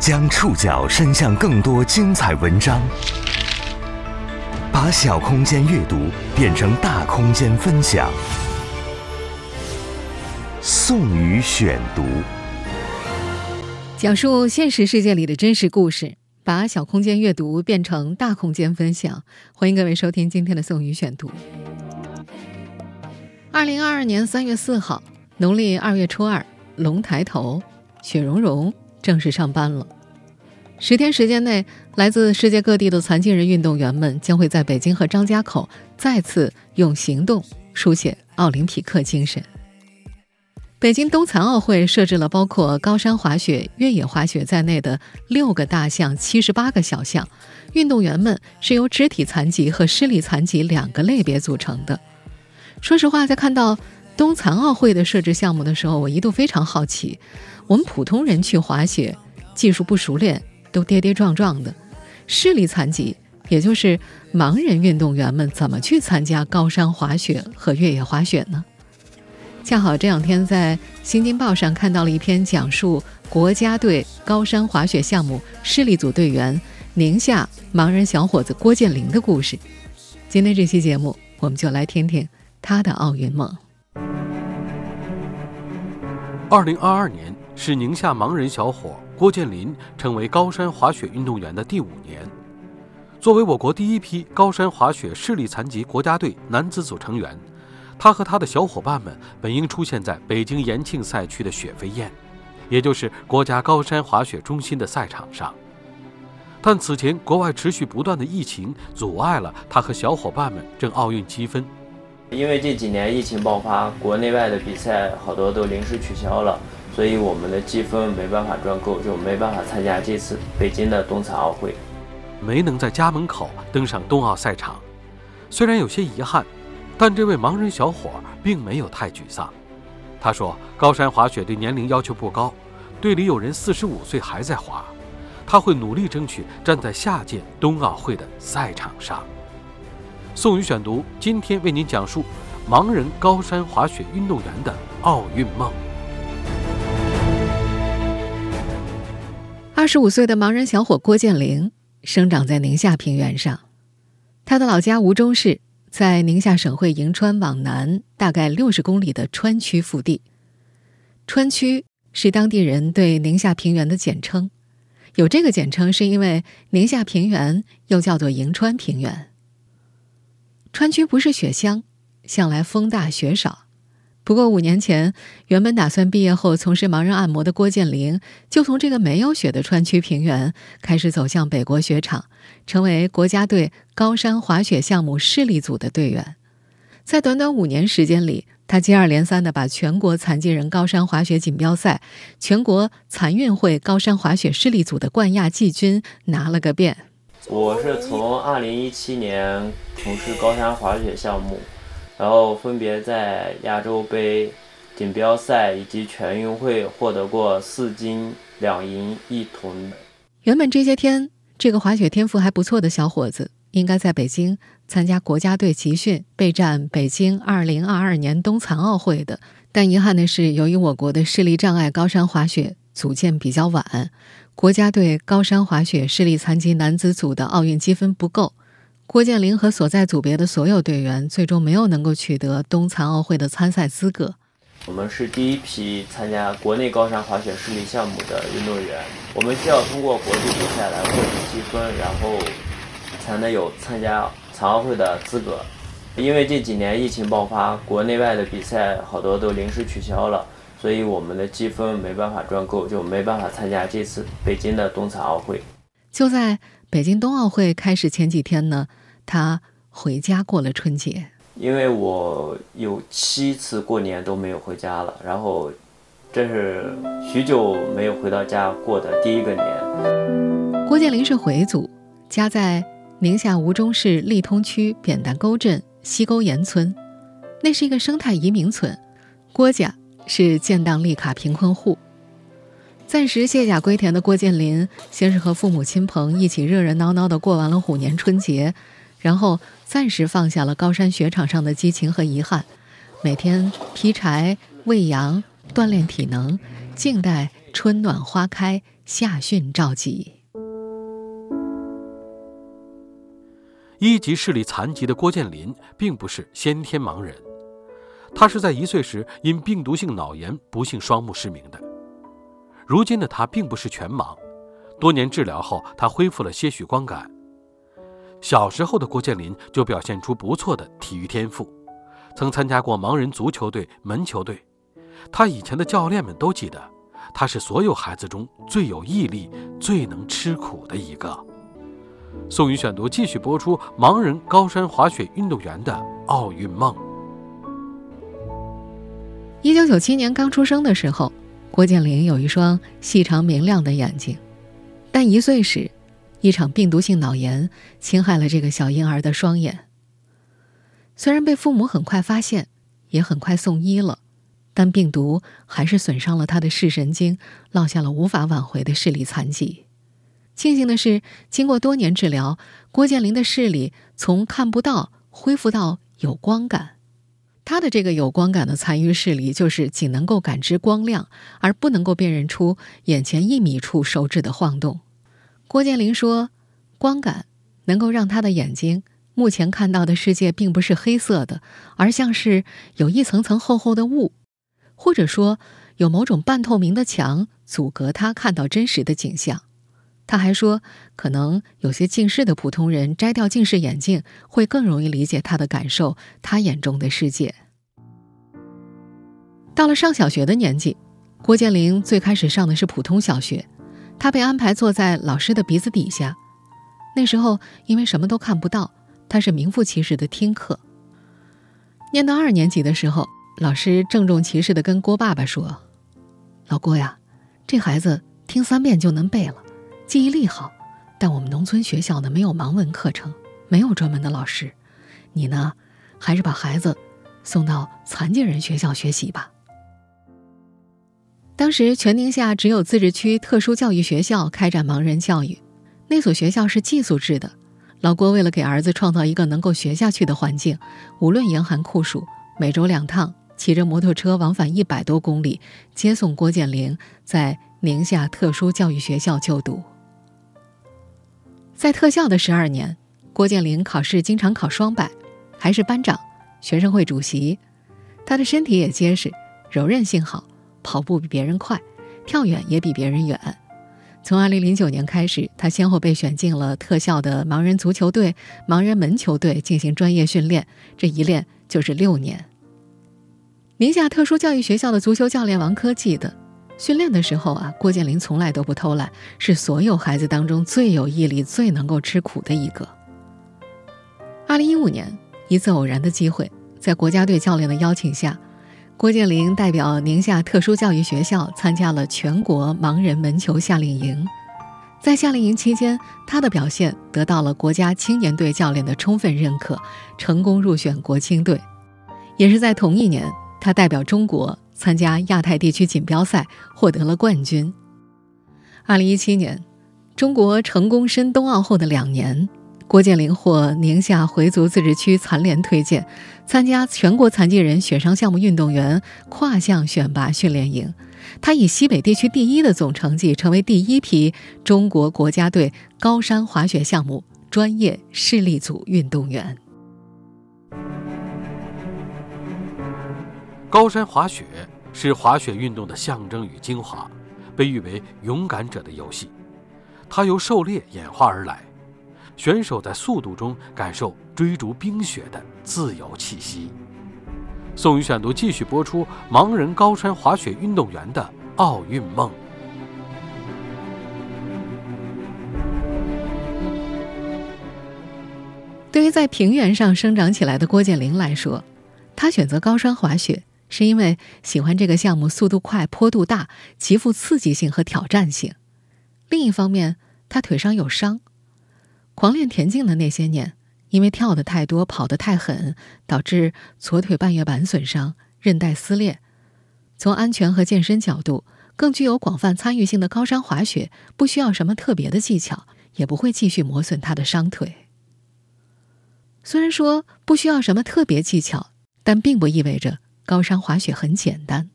将触角伸向更多精彩文章，把小空间阅读变成大空间分享。宋宇选读，讲述现实世界里的真实故事，把小空间阅读变成大空间分享。欢迎各位收听今天的宋宇选读。二零二二年三月四号，农历二月初二，龙抬头，雪融融。正式上班了。十天时间内，来自世界各地的残疾人运动员们将会在北京和张家口再次用行动书写奥林匹克精神。北京冬残奥会设置了包括高山滑雪、越野滑雪在内的六个大项、七十八个小项，运动员们是由肢体残疾和视力残疾两个类别组成的。说实话，在看到冬残奥会的设置项目的时候，我一度非常好奇。我们普通人去滑雪，技术不熟练，都跌跌撞撞的。视力残疾，也就是盲人运动员们，怎么去参加高山滑雪和越野滑雪呢？恰好这两天在《新京报》上看到了一篇讲述国家队高山滑雪项目视力组队员宁夏盲人小伙子郭建林的故事。今天这期节目，我们就来听听他的奥运梦。二零二二年。是宁夏盲人小伙郭建林成为高山滑雪运动员的第五年。作为我国第一批高山滑雪视力残疾国家队男子组成员，他和他的小伙伴们本应出现在北京延庆赛区的雪飞燕，也就是国家高山滑雪中心的赛场上。但此前国外持续不断的疫情阻碍了他和小伙伴们争奥运积分。因为这几年疫情爆发，国内外的比赛好多都临时取消了。所以我们的积分没办法赚够，就没办法参加这次北京的冬残奥会，没能在家门口登上冬奥赛场。虽然有些遗憾，但这位盲人小伙并没有太沮丧。他说：“高山滑雪对年龄要求不高，队里有人四十五岁还在滑，他会努力争取站在下届冬奥会的赛场上。”宋宇选读今天为您讲述盲人高山滑雪运动员的奥运梦。二十五岁的盲人小伙郭建林生长在宁夏平原上，他的老家吴忠市在宁夏省会银川往南大概六十公里的川区腹地。川区是当地人对宁夏平原的简称，有这个简称是因为宁夏平原又叫做银川平原。川区不是雪乡，向来风大雪少。不过五年前，原本打算毕业后从事盲人按摩的郭建林，就从这个没有雪的川区平原开始走向北国雪场，成为国家队高山滑雪项目视力组的队员。在短短五年时间里，他接二连三地把全国残疾人高山滑雪锦标赛、全国残运会高山滑雪视力组的冠亚季军拿了个遍。我是从二零一七年从事高山滑雪项目。然后分别在亚洲杯锦标赛以及全运会获得过四金两银一铜。原本这些天，这个滑雪天赋还不错的小伙子应该在北京参加国家队集训，备战北京2022年冬残奥会的。但遗憾的是，由于我国的视力障碍高山滑雪组建比较晚，国家队高山滑雪视力残疾男子组的奥运积分不够。郭建林和所在组别的所有队员最终没有能够取得冬残奥会的参赛资格。我们是第一批参加国内高山滑雪视力项目的运动员，我们需要通过国际比赛来获取积分，然后才能有参加残奥会的资格。因为这几年疫情爆发，国内外的比赛好多都临时取消了，所以我们的积分没办法赚够，就没办法参加这次北京的冬残奥会。就在北京冬奥会开始前几天呢。他回家过了春节，因为我有七次过年都没有回家了，然后这是许久没有回到家过的第一个年。郭建林是回族，家在宁夏吴忠市利通区扁担沟镇西沟岩村，那是一个生态移民村。郭家是建档立卡贫困户，暂时卸甲归田的郭建林，先是和父母亲朋一起热热闹闹的过完了虎年春节。然后暂时放下了高山雪场上的激情和遗憾，每天劈柴、喂羊、锻炼体能，静待春暖花开，夏汛照集。一级视力残疾的郭建林并不是先天盲人，他是在一岁时因病毒性脑炎不幸双目失明的。如今的他并不是全盲，多年治疗后，他恢复了些许光感。小时候的郭建林就表现出不错的体育天赋，曾参加过盲人足球队、门球队。他以前的教练们都记得，他是所有孩子中最有毅力、最能吃苦的一个。宋宇选读继续播出：盲人高山滑雪运动员的奥运梦。一九九七年刚出生的时候，郭建林有一双细长明亮的眼睛，但一岁时，一场病毒性脑炎侵害了这个小婴儿的双眼。虽然被父母很快发现，也很快送医了，但病毒还是损伤了他的视神经，落下了无法挽回的视力残疾。庆幸的是，经过多年治疗，郭建林的视力从看不到恢复到有光感。他的这个有光感的残余视力，就是仅能够感知光亮，而不能够辨认出眼前一米处手指的晃动。郭建林说：“光感能够让他的眼睛目前看到的世界并不是黑色的，而像是有一层层厚厚的雾，或者说有某种半透明的墙阻隔他看到真实的景象。”他还说，可能有些近视的普通人摘掉近视眼镜，会更容易理解他的感受，他眼中的世界。到了上小学的年纪，郭建林最开始上的是普通小学，他被安排坐在老师的鼻子底下。那时候因为什么都看不到，他是名副其实的听课。念到二年级的时候，老师郑重其事地跟郭爸爸说：“老郭呀，这孩子听三遍就能背了。”记忆力好，但我们农村学校呢没有盲文课程，没有专门的老师。你呢，还是把孩子送到残疾人学校学习吧。当时全宁夏只有自治区特殊教育学校开展盲人教育，那所学校是寄宿制的。老郭为了给儿子创造一个能够学下去的环境，无论严寒酷暑，每周两趟骑着摩托车往返一百多公里，接送郭建林在宁夏特殊教育学校就读。在特校的十二年，郭建林考试经常考双百，还是班长、学生会主席。他的身体也结实，柔韧性好，跑步比别人快，跳远也比别人远。从2009年开始，他先后被选进了特校的盲人足球队、盲人门球队进行专业训练，这一练就是六年。宁夏特殊教育学校的足球教练王科记得。训练的时候啊，郭建林从来都不偷懒，是所有孩子当中最有毅力、最能够吃苦的一个。二零一五年，一次偶然的机会，在国家队教练的邀请下，郭建林代表宁夏特殊教育学校参加了全国盲人门球夏令营。在夏令营期间，他的表现得到了国家青年队教练的充分认可，成功入选国青队。也是在同一年，他代表中国。参加亚太地区锦标赛，获得了冠军。二零一七年，中国成功申冬奥后的两年，郭建林获宁夏回族自治区残联推荐，参加全国残疾人雪上项目运动员跨项选拔训练营。他以西北地区第一的总成绩，成为第一批中国国家队高山滑雪项目专业视力组运动员。高山滑雪是滑雪运动的象征与精华，被誉为勇敢者的游戏。它由狩猎演化而来，选手在速度中感受追逐冰雪的自由气息。宋宇选读继续播出：盲人高山滑雪运动员的奥运梦。对于在平原上生长起来的郭建林来说，他选择高山滑雪。是因为喜欢这个项目，速度快、坡度大，极富刺激性和挑战性。另一方面，他腿上有伤，狂练田径的那些年，因为跳得太多、跑得太狠，导致左腿半月板损伤、韧带撕裂。从安全和健身角度，更具有广泛参与性的高山滑雪，不需要什么特别的技巧，也不会继续磨损他的伤腿。虽然说不需要什么特别技巧，但并不意味着。高山滑雪很简单。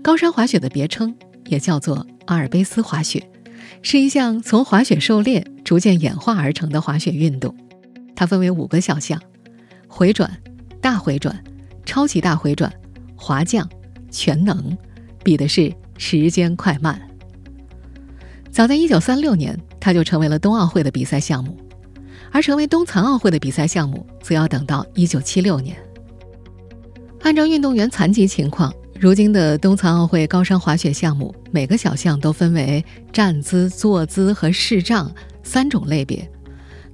高山滑雪的别称也叫做阿尔卑斯滑雪，是一项从滑雪狩猎逐渐演化而成的滑雪运动。它分为五个小项：回转、大回转、超级大回转、滑降、全能，比的是时间快慢。早在1936年，它就成为了冬奥会的比赛项目，而成为冬残奥会的比赛项目，则要等到1976年。按照运动员残疾情况，如今的冬残奥会高山滑雪项目，每个小项都分为站姿、坐姿和视障三种类别。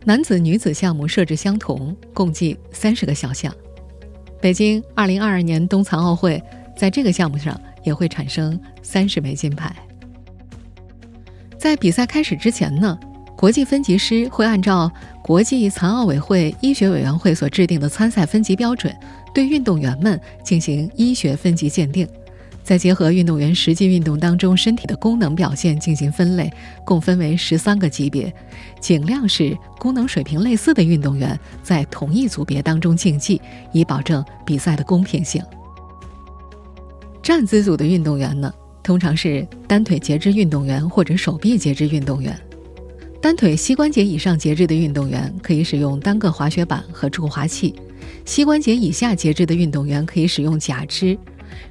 男子、女子项目设置相同，共计三十个小项。北京2022年冬残奥会在这个项目上也会产生三十枚金牌。在比赛开始之前呢，国际分级师会按照国际残奥委会医学委员会所制定的参赛分级标准。对运动员们进行医学分级鉴定，再结合运动员实际运动当中身体的功能表现进行分类，共分为十三个级别，尽量是功能水平类似的运动员在同一组别当中竞技，以保证比赛的公平性。站姿组的运动员呢，通常是单腿截肢运动员或者手臂截肢运动员，单腿膝关节以上截肢的运动员可以使用单个滑雪板和助滑器。膝关节以下截肢的运动员可以使用假肢，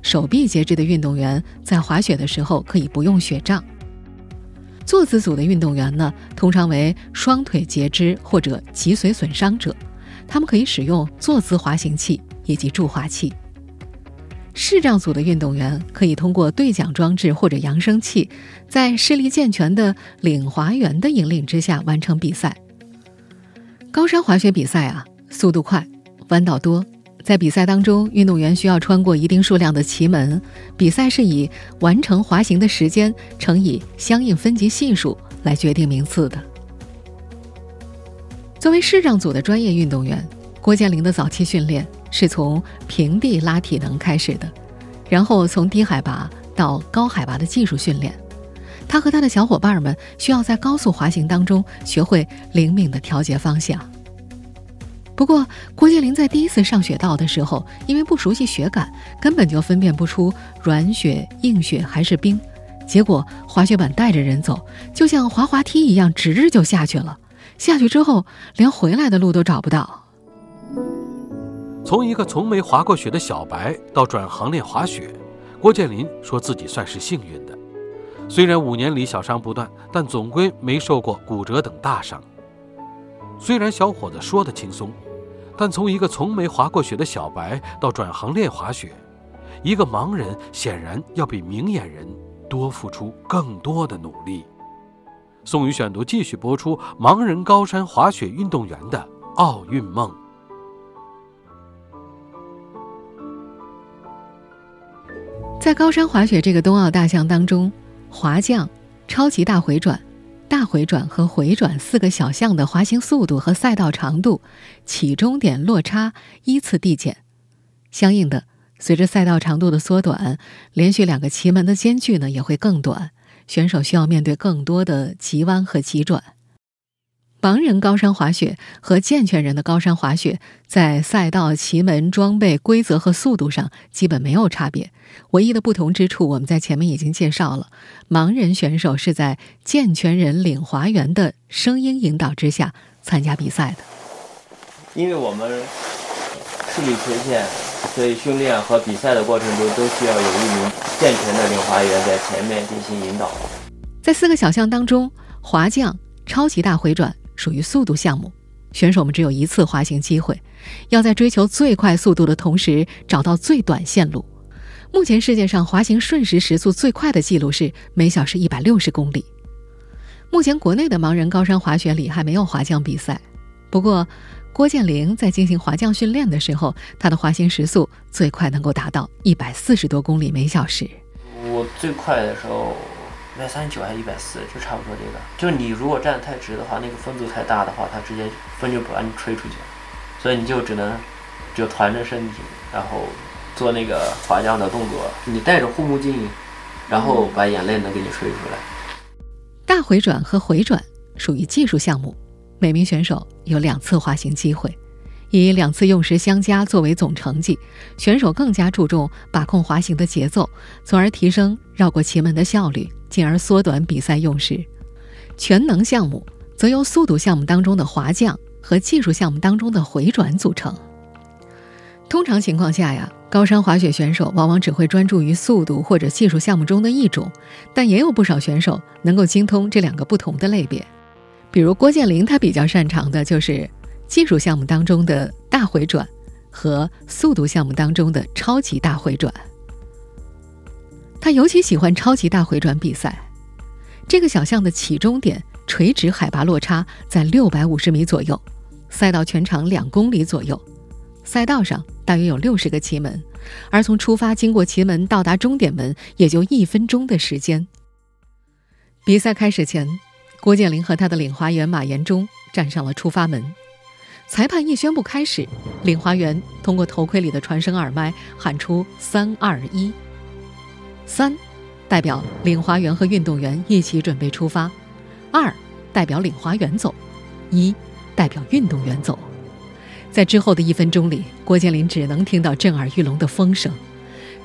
手臂截肢的运动员在滑雪的时候可以不用雪杖。坐姿组的运动员呢，通常为双腿截肢或者脊髓损伤者，他们可以使用坐姿滑行器以及助滑器。视障组的运动员可以通过对讲装置或者扬声器，在视力健全的领滑员的引领之下完成比赛。高山滑雪比赛啊，速度快。弯道多，在比赛当中，运动员需要穿过一定数量的奇门。比赛是以完成滑行的时间乘以相应分级系数来决定名次的。作为视障组的专业运动员，郭建林的早期训练是从平地拉体能开始的，然后从低海拔到高海拔的技术训练。他和他的小伙伴们需要在高速滑行当中学会灵敏的调节方向。不过，郭建林在第一次上雪道的时候，因为不熟悉雪感，根本就分辨不出软雪、硬雪还是冰，结果滑雪板带着人走，就像滑滑梯一样，直着就下去了。下去之后，连回来的路都找不到。从一个从没滑过雪的小白到转行练滑雪，郭建林说自己算是幸运的。虽然五年里小伤不断，但总归没受过骨折等大伤。虽然小伙子说的轻松。但从一个从没滑过雪的小白到转行练滑雪，一个盲人显然要比明眼人多付出更多的努力。宋宇选读继续播出：盲人高山滑雪运动员的奥运梦。在高山滑雪这个冬奥大项当中，滑降、超级大回转。大回转和回转四个小项的滑行速度和赛道长度，起终点落差依次递减。相应的，随着赛道长度的缩短，连续两个奇门的间距呢也会更短，选手需要面对更多的急弯和急转。盲人高山滑雪和健全人的高山滑雪在赛道、旗门、装备、规则和速度上基本没有差别。唯一的不同之处，我们在前面已经介绍了。盲人选手是在健全人领滑员的声音引导之下参加比赛的。因为我们视力缺陷，所以训练和比赛的过程中都需要有一名健全的领滑员在前面进行引导。在四个小项当中，滑降、超级大回转。属于速度项目，选手们只有一次滑行机会，要在追求最快速度的同时找到最短线路。目前世界上滑行瞬时时速最快的记录是每小时一百六十公里。目前国内的盲人高山滑雪里还没有滑降比赛，不过郭建林在进行滑降训练的时候，他的滑行时速最快能够达到一百四十多公里每小时。我最快的时候。一百三十九还是一百四，就差不多这个。就你如果站得太直的话，那个风阻太大的话，它直接风就把你吹出去，所以你就只能就团着身体，然后做那个滑降的动作。你戴着护目镜，然后把眼泪能给你吹出来。大回转和回转属于技术项目，每名选手有两次滑行机会，以两次用时相加作为总成绩，选手更加注重把控滑行的节奏，从而提升绕过奇门的效率，进而缩短比赛用时。全能项目则由速度项目当中的滑降和技术项目当中的回转组成。通常情况下呀，高山滑雪选手往往只会专注于速度或者技术项目中的一种，但也有不少选手能够精通这两个不同的类别。比如郭建林，他比较擅长的就是技术项目当中的大回转和速度项目当中的超级大回转。他尤其喜欢超级大回转比赛。这个小项的起终点垂直海拔落差在六百五十米左右，赛道全长两公里左右，赛道上。大约有六十个旗门，而从出发经过旗门到达终点门也就一分钟的时间。比赛开始前，郭建林和他的领滑员马延忠站上了出发门。裁判一宣布开始，领滑员通过头盔里的传声耳麦喊出“三二一”。三代表领滑员和运动员一起准备出发，二代表领滑员走，一代表运动员走。在之后的一分钟里，郭建林只能听到震耳欲聋的风声，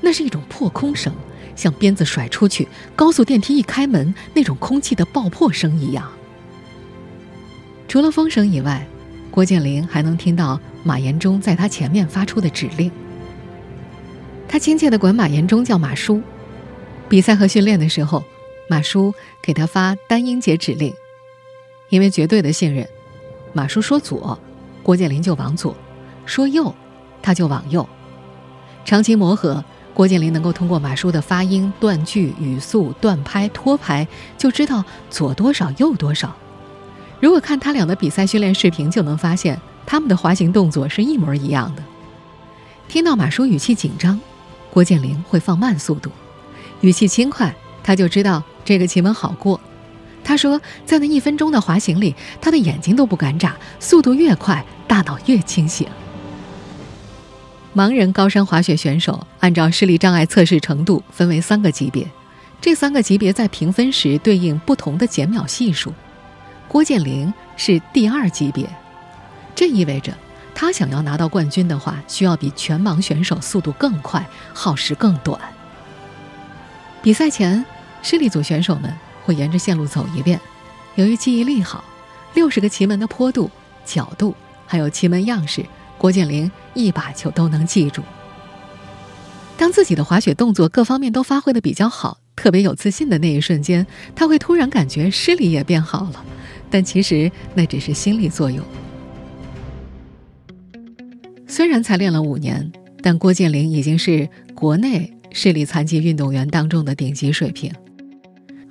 那是一种破空声，像鞭子甩出去、高速电梯一开门那种空气的爆破声一样。除了风声以外，郭建林还能听到马延忠在他前面发出的指令。他亲切地管马延忠叫马叔。比赛和训练的时候，马叔给他发单音节指令，因为绝对的信任，马叔说左。郭建林就往左，说右，他就往右。长期磨合，郭建林能够通过马叔的发音、断句、语速、断拍、拖拍，就知道左多少、右多少。如果看他俩的比赛训练视频，就能发现他们的滑行动作是一模一样的。听到马叔语气紧张，郭建林会放慢速度；语气轻快，他就知道这个旗门好过。他说，在那一分钟的滑行里，他的眼睛都不敢眨，速度越快，大脑越清醒。盲人高山滑雪选手按照视力障碍测试程度分为三个级别，这三个级别在评分时对应不同的减秒系数。郭建林是第二级别，这意味着他想要拿到冠军的话，需要比全盲选手速度更快，耗时更短。比赛前，视力组选手们。会沿着线路走一遍，由于记忆力好，六十个旗门的坡度、角度，还有旗门样式，郭建林一把就都能记住。当自己的滑雪动作各方面都发挥的比较好，特别有自信的那一瞬间，他会突然感觉视力也变好了，但其实那只是心理作用。虽然才练了五年，但郭建林已经是国内视力残疾运动员当中的顶级水平。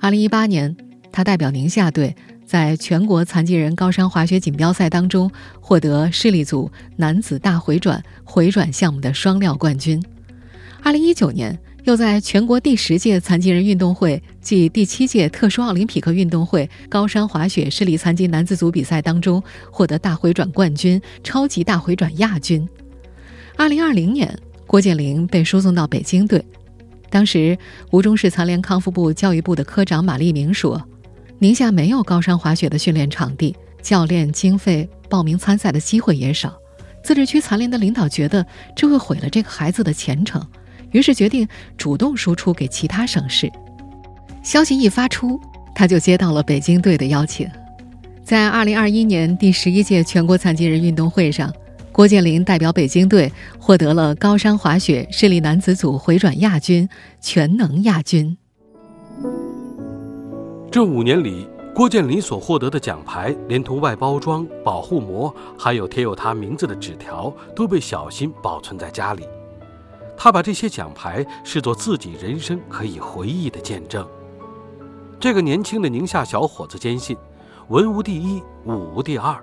二零一八年，他代表宁夏队在全国残疾人高山滑雪锦标赛当中获得视力组男子大回转回转项目的双料冠军。二零一九年，又在全国第十届残疾人运动会暨第七届特殊奥林匹克运动会高山滑雪视力残疾男子组比赛当中获得大回转冠军、超级大回转亚军。二零二零年，郭建林被输送到北京队。当时，吴忠市残联康复部教育部的科长马立明说：“宁夏没有高山滑雪的训练场地，教练经费、报名参赛的机会也少。自治区残联的领导觉得这会毁了这个孩子的前程，于是决定主动输出给其他省市。消息一发出，他就接到了北京队的邀请，在2021年第十一届全国残疾人运动会上。”郭建林代表北京队获得了高山滑雪视力男子组回转亚军、全能亚军。这五年里，郭建林所获得的奖牌，连同外包装、保护膜，还有贴有他名字的纸条，都被小心保存在家里。他把这些奖牌视作自己人生可以回忆的见证。这个年轻的宁夏小伙子坚信，文无第一，武无第二，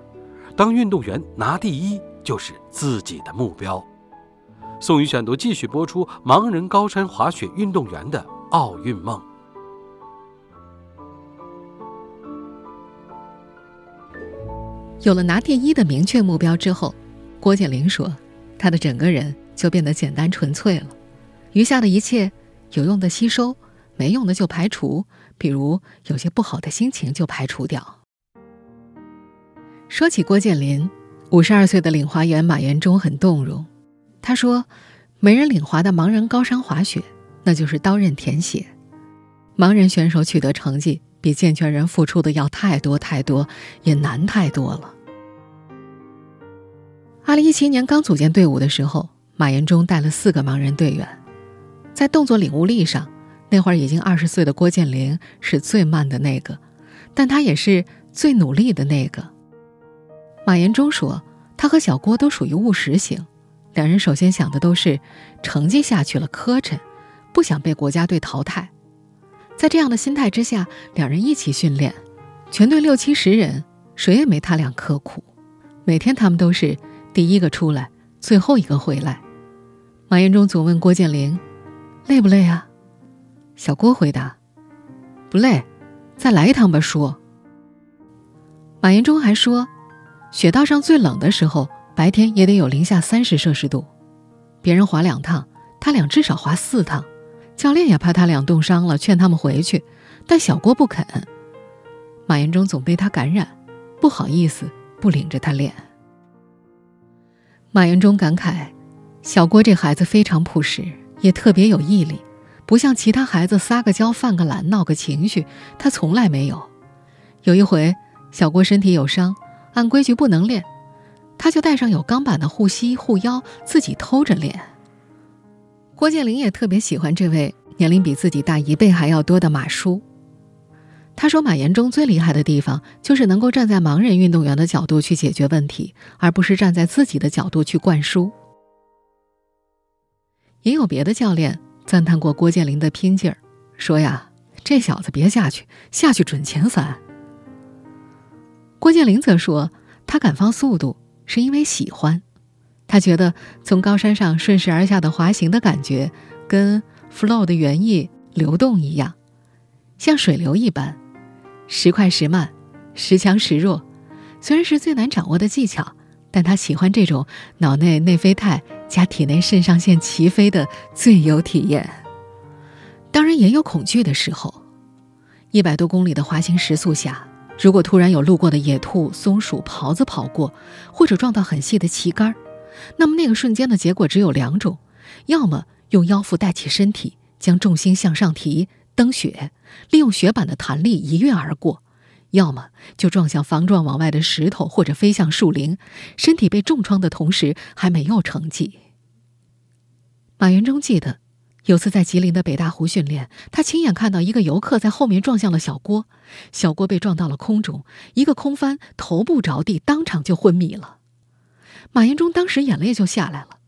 当运动员拿第一。就是自己的目标。宋宇选读继续播出：盲人高山滑雪运动员的奥运梦。有了拿第一的明确目标之后，郭建林说：“他的整个人就变得简单纯粹了，余下的一切有用的吸收，没用的就排除，比如有些不好的心情就排除掉。”说起郭建林。五十二岁的领滑员马延忠很动容，他说：“没人领滑的盲人高山滑雪，那就是刀刃舔血。盲人选手取得成绩，比健全人付出的要太多太多，也难太多了。”二零一七年刚组建队伍的时候，马延忠带了四个盲人队员，在动作领悟力上，那会儿已经二十岁的郭建林是最慢的那个，但他也是最努力的那个。马延忠说：“他和小郭都属于务实型，两人首先想的都是成绩下去了磕碜，不想被国家队淘汰。在这样的心态之下，两人一起训练，全队六七十人，谁也没他俩刻苦。每天他们都是。”第一个出来，最后一个回来。马延忠总问郭建林：“累不累啊？”小郭回答：“不累，再来一趟吧。”说。马延忠还说：“雪道上最冷的时候，白天也得有零下三十摄氏度。别人滑两趟，他俩至少滑四趟。教练也怕他俩冻伤了，劝他们回去，但小郭不肯。马延忠总被他感染，不好意思不领着他练。”马延忠感慨：“小郭这孩子非常朴实，也特别有毅力，不像其他孩子撒个娇、犯个懒、闹个情绪，他从来没有。有一回，小郭身体有伤，按规矩不能练，他就带上有钢板的护膝、护腰，自己偷着练。”郭建林也特别喜欢这位年龄比自己大一倍还要多的马叔。他说：“马岩中最厉害的地方，就是能够站在盲人运动员的角度去解决问题，而不是站在自己的角度去灌输。”也有别的教练赞叹过郭建林的拼劲儿，说：“呀，这小子别下去，下去准前三。”郭建林则说：“他敢放速度，是因为喜欢。他觉得从高山上顺势而下的滑行的感觉，跟 flow 的原意流动一样，像水流一般。”时快时慢，时强时弱，虽然是最难掌握的技巧，但他喜欢这种脑内内啡肽加体内肾上腺齐飞的最优体验。当然也有恐惧的时候，一百多公里的滑行时速下，如果突然有路过的野兔、松鼠、狍子跑过，或者撞到很细的旗杆，那么那个瞬间的结果只有两种：要么用腰腹带起身体，将重心向上提。蹬雪，利用雪板的弹力一跃而过；要么就撞向防撞网外的石头，或者飞向树林，身体被重创的同时还没有成绩。马元忠记得，有次在吉林的北大湖训练，他亲眼看到一个游客在后面撞向了小郭，小郭被撞到了空中，一个空翻，头部着地，当场就昏迷了。马延忠当时眼泪就下来了。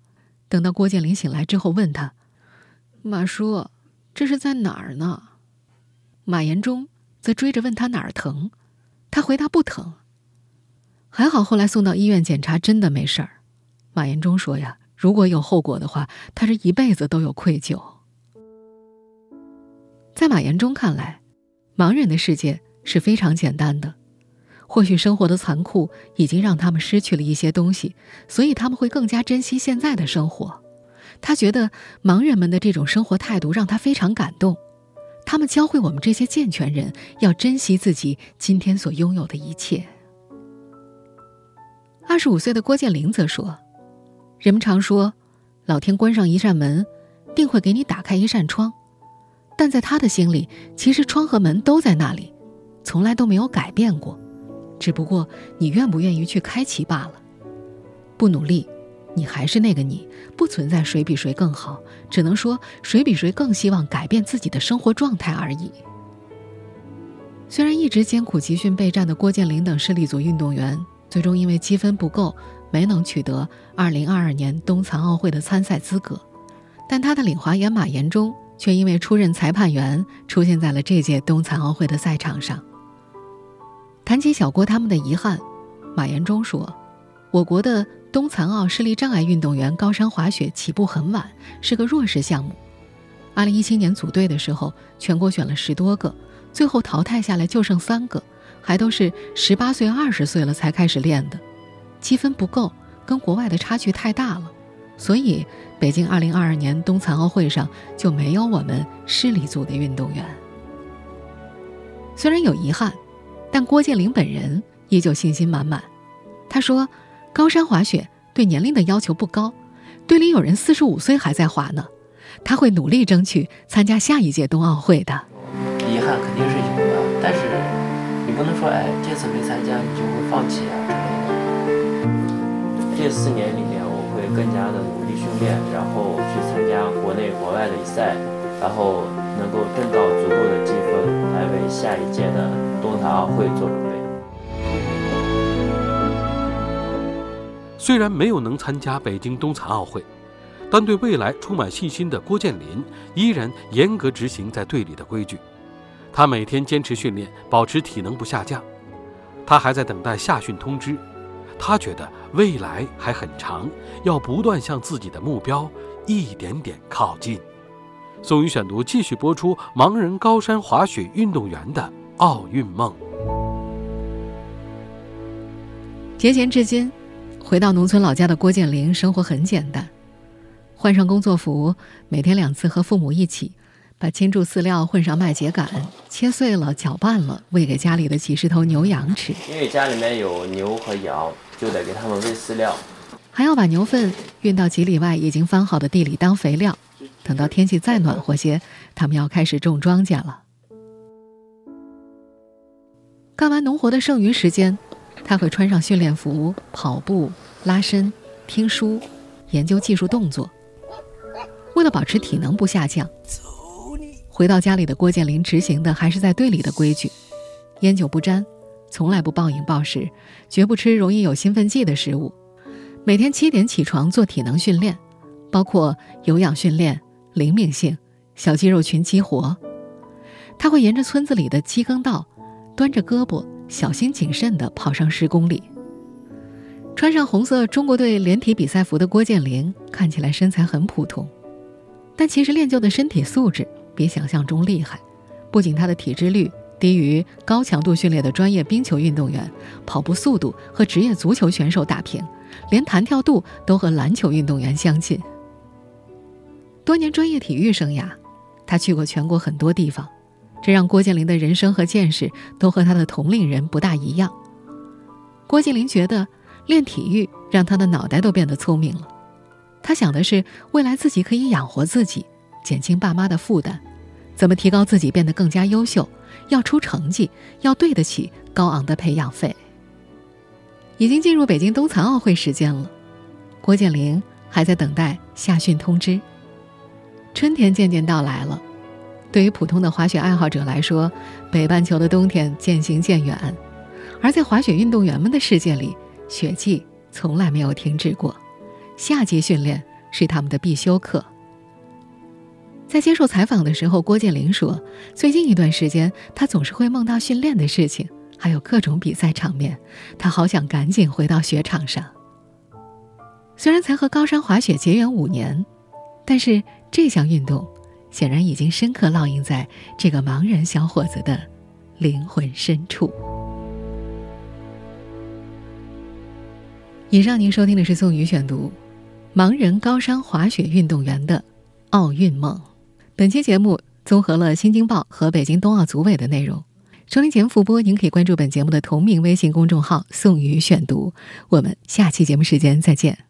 等到郭建林醒来之后，问他：“马叔。”这是在哪儿呢？马延忠则追着问他哪儿疼，他回答不疼。还好后来送到医院检查，真的没事儿。马延忠说呀，如果有后果的话，他这一辈子都有愧疚。在马延忠看来，盲人的世界是非常简单的。或许生活的残酷已经让他们失去了一些东西，所以他们会更加珍惜现在的生活。他觉得盲人们的这种生活态度让他非常感动，他们教会我们这些健全人要珍惜自己今天所拥有的一切。二十五岁的郭建林则说：“人们常说，老天关上一扇门，定会给你打开一扇窗，但在他的心里，其实窗和门都在那里，从来都没有改变过，只不过你愿不愿意去开启罢了。不努力。”你还是那个你，不存在谁比谁更好，只能说谁比谁更希望改变自己的生活状态而已。虽然一直艰苦集训备战的郭建林等市立组运动员，最终因为积分不够，没能取得2022年冬残奥会的参赛资格，但他的领滑员马延忠却因为出任裁判员，出现在了这届冬残奥会的赛场上。谈起小郭他们的遗憾，马延忠说：“我国的。”冬残奥视力障碍运动员高山滑雪起步很晚，是个弱势项目。二零一七年组队的时候，全国选了十多个，最后淘汰下来就剩三个，还都是十八岁、二十岁了才开始练的，积分不够，跟国外的差距太大了，所以北京二零二二年冬残奥会上就没有我们市里组的运动员。虽然有遗憾，但郭建林本人依旧信心满满。他说。高山滑雪对年龄的要求不高，队里有人四十五岁还在滑呢。他会努力争取参加下一届冬奥会的。遗憾肯定是有的，但是你不能说哎，这次没参加你就会放弃啊之类的。这四年里面，我会更加的努力训练，然后去参加国内国外的比赛，然后能够挣到足够的积分，来为下一届的冬残奥会做准备。虽然没有能参加北京冬残奥会。但对未来充满信心的郭建林依然严格执行在队里的规矩。他每天坚持训练，保持体能不下降。他还在等待下训通知。他觉得未来还很长，要不断向自己的目标一点点靠近。宋宇选读继续播出：盲人高山滑雪运动员的奥运梦。节前至今，回到农村老家的郭建林生活很简单。换上工作服，每天两次和父母一起，把青贮饲料混上麦秸秆，切碎了搅拌了，喂给家里的几十头牛羊吃。因为家里面有牛和羊，就得给他们喂饲料，还要把牛粪运到几里外已经翻好的地里当肥料。等到天气再暖和些，他们要开始种庄稼了。干完农活的剩余时间，他会穿上训练服跑步、拉伸、听书、研究技术动作。为了保持体能不下降，回到家里的郭建林执行的还是在队里的规矩：烟酒不沾，从来不暴饮暴食，绝不吃容易有兴奋剂的食物。每天七点起床做体能训练，包括有氧训练、灵敏性、小肌肉群激活。他会沿着村子里的机耕道，端着胳膊，小心谨慎地跑上十公里。穿上红色中国队连体比赛服的郭建林看起来身材很普通。但其实练就的身体素质比想象中厉害，不仅他的体脂率低于高强度训练的专业冰球运动员，跑步速度和职业足球选手打平，连弹跳度都和篮球运动员相近。多年专业体育生涯，他去过全国很多地方，这让郭建林的人生和见识都和他的同龄人不大一样。郭建林觉得，练体育让他的脑袋都变得聪明了。他想的是未来自己可以养活自己，减轻爸妈的负担，怎么提高自己变得更加优秀？要出成绩，要对得起高昂的培养费。已经进入北京冬残奥会时间了，郭建林还在等待夏训通知。春天渐渐到来了，对于普通的滑雪爱好者来说，北半球的冬天渐行渐远，而在滑雪运动员们的世界里，雪季从来没有停止过。夏季训练是他们的必修课。在接受采访的时候，郭建林说：“最近一段时间，他总是会梦到训练的事情，还有各种比赛场面，他好想赶紧回到雪场上。”虽然才和高山滑雪结缘五年，但是这项运动显然已经深刻烙印在这个盲人小伙子的灵魂深处。以上您收听的是宋宇选读。盲人高山滑雪运动员的奥运梦。本期节目综合了《新京报》和北京冬奥组委的内容。收听节目复播，您可以关注本节目的同名微信公众号“宋宇选读”。我们下期节目时间再见。